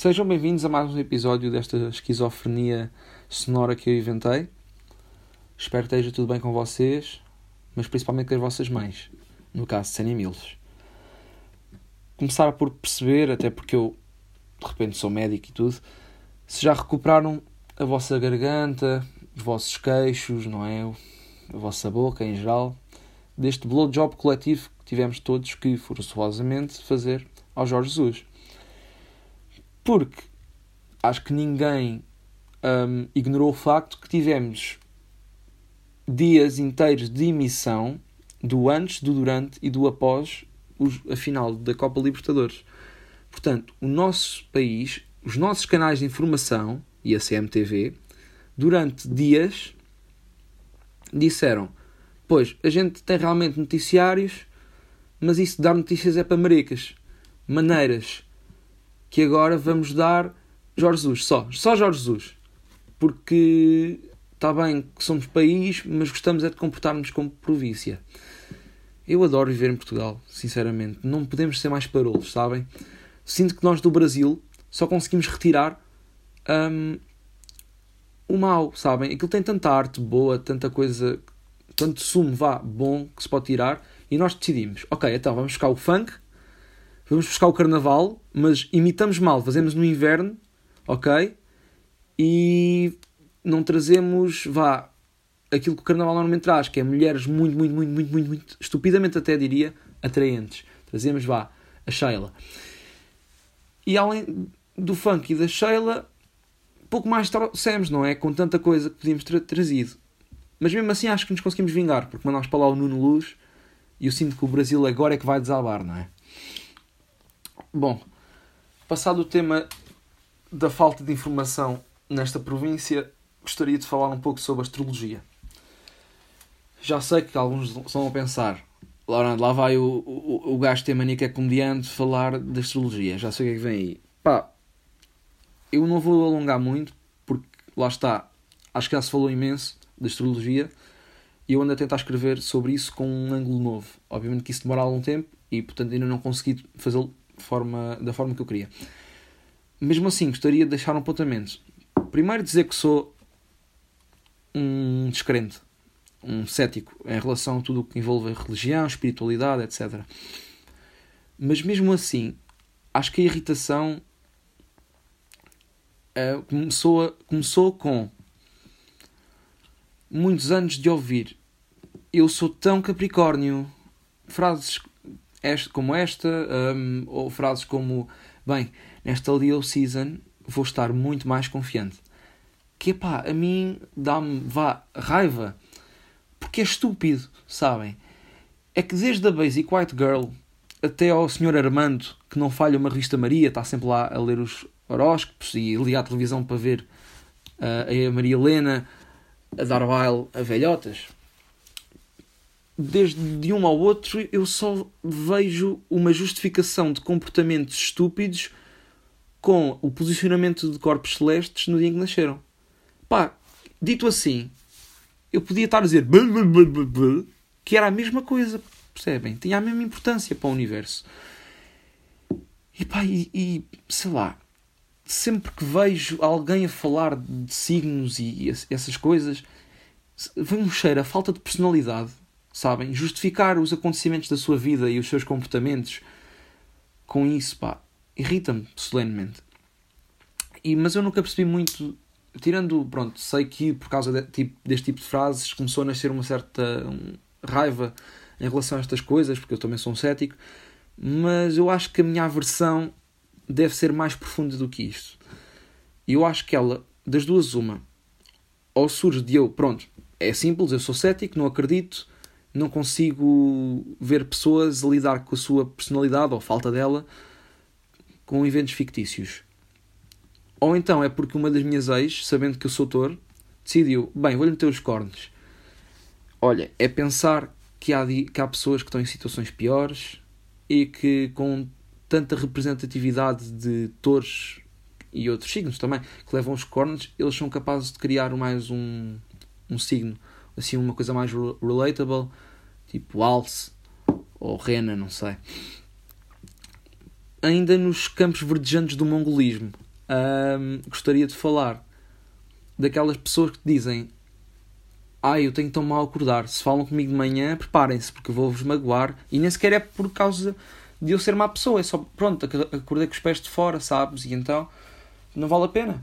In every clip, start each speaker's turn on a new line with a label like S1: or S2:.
S1: Sejam bem-vindos a mais um episódio desta esquizofrenia sonora que eu inventei. Espero que esteja tudo bem com vocês, mas principalmente com as vossas mães, no caso de serem milos. Começar por perceber, até porque eu de repente sou médico e tudo, se já recuperaram a vossa garganta, os vossos queixos, não é? A vossa boca em geral, deste blowjob coletivo que tivemos todos que forçosamente fazer ao Jorge Jesus. Porque acho que ninguém um, ignorou o facto que tivemos dias inteiros de emissão do antes, do durante e do após a final da Copa Libertadores. Portanto, o nosso país, os nossos canais de informação e a CMTV, durante dias disseram: Pois, a gente tem realmente noticiários, mas isso de dar notícias é para maricas. Maneiras que agora vamos dar Jorge Jesus, só, só Jorge Jesus. Porque está bem que somos país, mas gostamos é de comportar-nos como província. Eu adoro viver em Portugal, sinceramente. Não podemos ser mais parolos, sabem? Sinto que nós do Brasil só conseguimos retirar um, o mal, sabem? Aquilo tem tanta arte boa, tanta coisa, tanto sumo, vá, bom que se pode tirar, e nós decidimos, ok, então vamos buscar o funk, vamos buscar o carnaval, mas imitamos mal, fazemos no inverno, ok? E não trazemos, vá, aquilo que o carnaval normalmente traz, que é mulheres muito, muito, muito, muito, muito, muito estupidamente até diria, atraentes. Trazemos, vá, a Sheila. E além do funk e da Sheila, pouco mais trouxemos, não é? Com tanta coisa que podíamos ter trazido. Mas mesmo assim acho que nos conseguimos vingar, porque mandámos para lá o Nuno Luz e eu sinto que o Brasil agora é que vai desabar, não é? Bom, passado o tema da falta de informação nesta província, gostaria de falar um pouco sobre astrologia. Já sei que alguns estão a pensar, lá, lá vai o, o, o gajo ter mania que é comediante falar de astrologia, já sei o que é que vem aí. Pá, eu não vou alongar muito, porque lá está, acho que já se falou imenso de astrologia e eu ando a tentar escrever sobre isso com um ângulo novo. Obviamente que isso demora algum tempo e, portanto, ainda não consegui fazê-lo forma, da forma que eu queria. Mesmo assim, gostaria de deixar um apontamento. Primeiro, dizer que sou um descrente, um cético em relação a tudo o que envolve religião, espiritualidade, etc. Mas mesmo assim, acho que a irritação uh, começou, a, começou com muitos anos de ouvir eu sou tão Capricórnio, frases como esta, um, ou frases como bem, nesta Leo Season vou estar muito mais confiante. Que pá, a mim dá-me vá raiva porque é estúpido, sabem? É que desde a Basic White Girl até ao Sr. Armando, que não falha uma revista Maria, está sempre lá a ler os horóscopos e ligar a televisão para ver uh, a Maria Helena a dar baile a velhotas. Desde de um ao outro, eu só vejo uma justificação de comportamentos estúpidos com o posicionamento de corpos celestes no dia em que nasceram. Pá, dito assim, eu podia estar a dizer que era a mesma coisa, percebem? Tinha a mesma importância para o universo. E pá, e, e sei lá, sempre que vejo alguém a falar de signos e essas coisas, vem um cheiro a falta de personalidade, sabem? Justificar os acontecimentos da sua vida e os seus comportamentos com isso, pá, irrita-me solenemente. E, mas eu nunca percebi muito, tirando, pronto, sei que por causa de, tipo, deste tipo de frases começou a nascer uma certa um, raiva em relação a estas coisas, porque eu também sou um cético, mas eu acho que a minha aversão deve ser mais profunda do que isto. E eu acho que ela, das duas, uma, ou surge de eu, pronto, é simples, eu sou cético, não acredito, não consigo ver pessoas a lidar com a sua personalidade ou falta dela com eventos fictícios. Ou então é porque uma das minhas ex, sabendo que eu sou touro, decidiu, bem, vou-lhe meter os cornos. Olha, é pensar que há, que há pessoas que estão em situações piores e que com tanta representatividade de touros e outros signos também que levam os cornos, eles são capazes de criar mais um, um signo, assim, uma coisa mais relatable, tipo alce ou rena, não sei. Ainda nos campos verdejantes do mongolismo, um, gostaria de falar daquelas pessoas que dizem ai, ah, eu tenho tão mal acordar. Se falam comigo de manhã, preparem-se, porque vou-vos magoar. E nem sequer é por causa de eu ser má pessoa, é só, pronto, acordei com os pés de fora, sabes? E então, não vale a pena.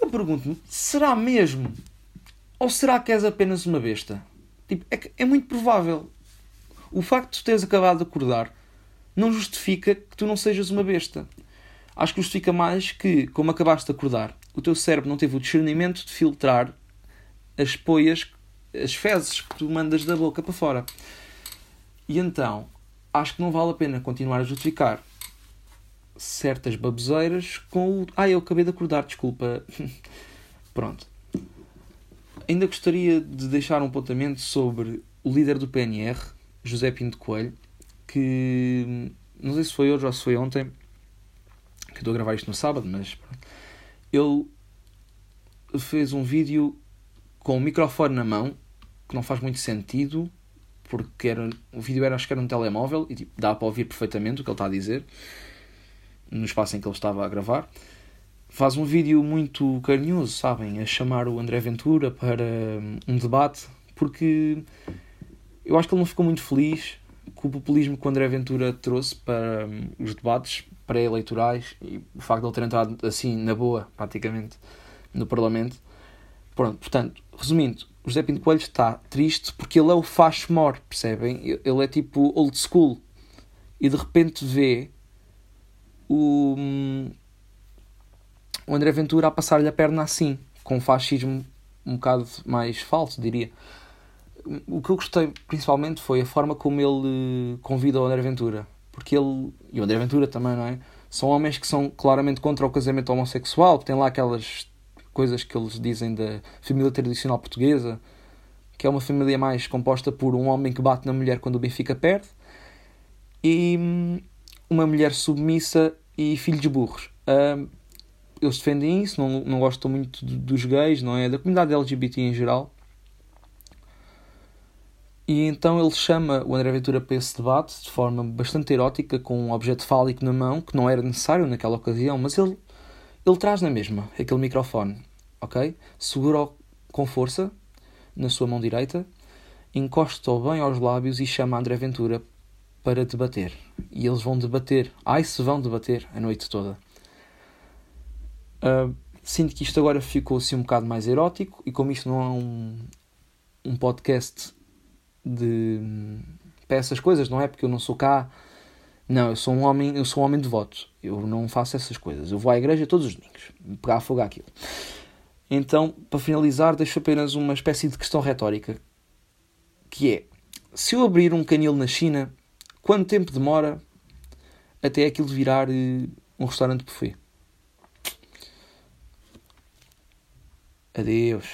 S1: Eu pergunto-me, será mesmo? Ou será que és apenas uma besta? Tipo, é, é muito provável. O facto de tu teres acabado de acordar não justifica que tu não sejas uma besta. Acho que justifica mais que, como acabaste de acordar, o teu cérebro não teve o discernimento de filtrar as poias, as fezes que tu mandas da boca para fora. E então, acho que não vale a pena continuar a justificar certas baboseiras com o. Ah, eu acabei de acordar, desculpa. Pronto. Ainda gostaria de deixar um apontamento sobre o líder do PNR, José Pinto Coelho, que não sei se foi hoje ou se foi ontem, que estou a gravar isto no sábado, mas ele fez um vídeo com o microfone na mão, que não faz muito sentido, porque era, o vídeo era, acho que era um telemóvel e tipo, dá para ouvir perfeitamente o que ele está a dizer no espaço em que ele estava a gravar. Faz um vídeo muito carinhoso, sabem, a chamar o André Ventura para um debate, porque eu acho que ele não ficou muito feliz com o populismo que o André Ventura trouxe para os debates pré-eleitorais e o facto de ele ter entrado assim na boa, praticamente, no Parlamento. Pronto, portanto, resumindo, o José Pinto Coelho está triste porque ele é o facho mor, percebem? Ele é tipo old school. E de repente vê o, o André Ventura a passar-lhe a perna assim, com um fascismo um bocado mais falso, diria. O que eu gostei principalmente foi a forma como ele convida o André Ventura. Porque ele, e o André Ventura também, não é? São homens que são claramente contra o casamento homossexual, tem lá aquelas coisas que eles dizem da família tradicional portuguesa, que é uma família mais composta por um homem que bate na mulher quando o Benfica perde e hum, uma mulher submissa e filhos burros. Uh, eles defendem isso, não, não gostam muito dos gays, não é? Da comunidade LGBT em geral. E então ele chama o André Ventura para esse debate de forma bastante erótica, com um objeto fálico na mão, que não era necessário naquela ocasião, mas ele ele traz na mesma aquele microfone, ok? Segura-o com força na sua mão direita, encosta-o bem aos lábios e chama André Ventura para debater. E eles vão debater. Ai, se vão debater a noite toda. Uh, sinto que isto agora ficou assim um bocado mais erótico e como isto não é um, um podcast de para essas coisas, não é? Porque eu não sou cá não, eu sou um homem, eu sou um homem devoto. Eu não faço essas coisas. Eu vou à igreja todos os domingos, pegar fogo àquilo. Então, para finalizar, deixo apenas uma espécie de questão retórica, que é: se eu abrir um canil na China, quanto tempo demora até aquilo virar uh, um restaurante buffet? Adeus.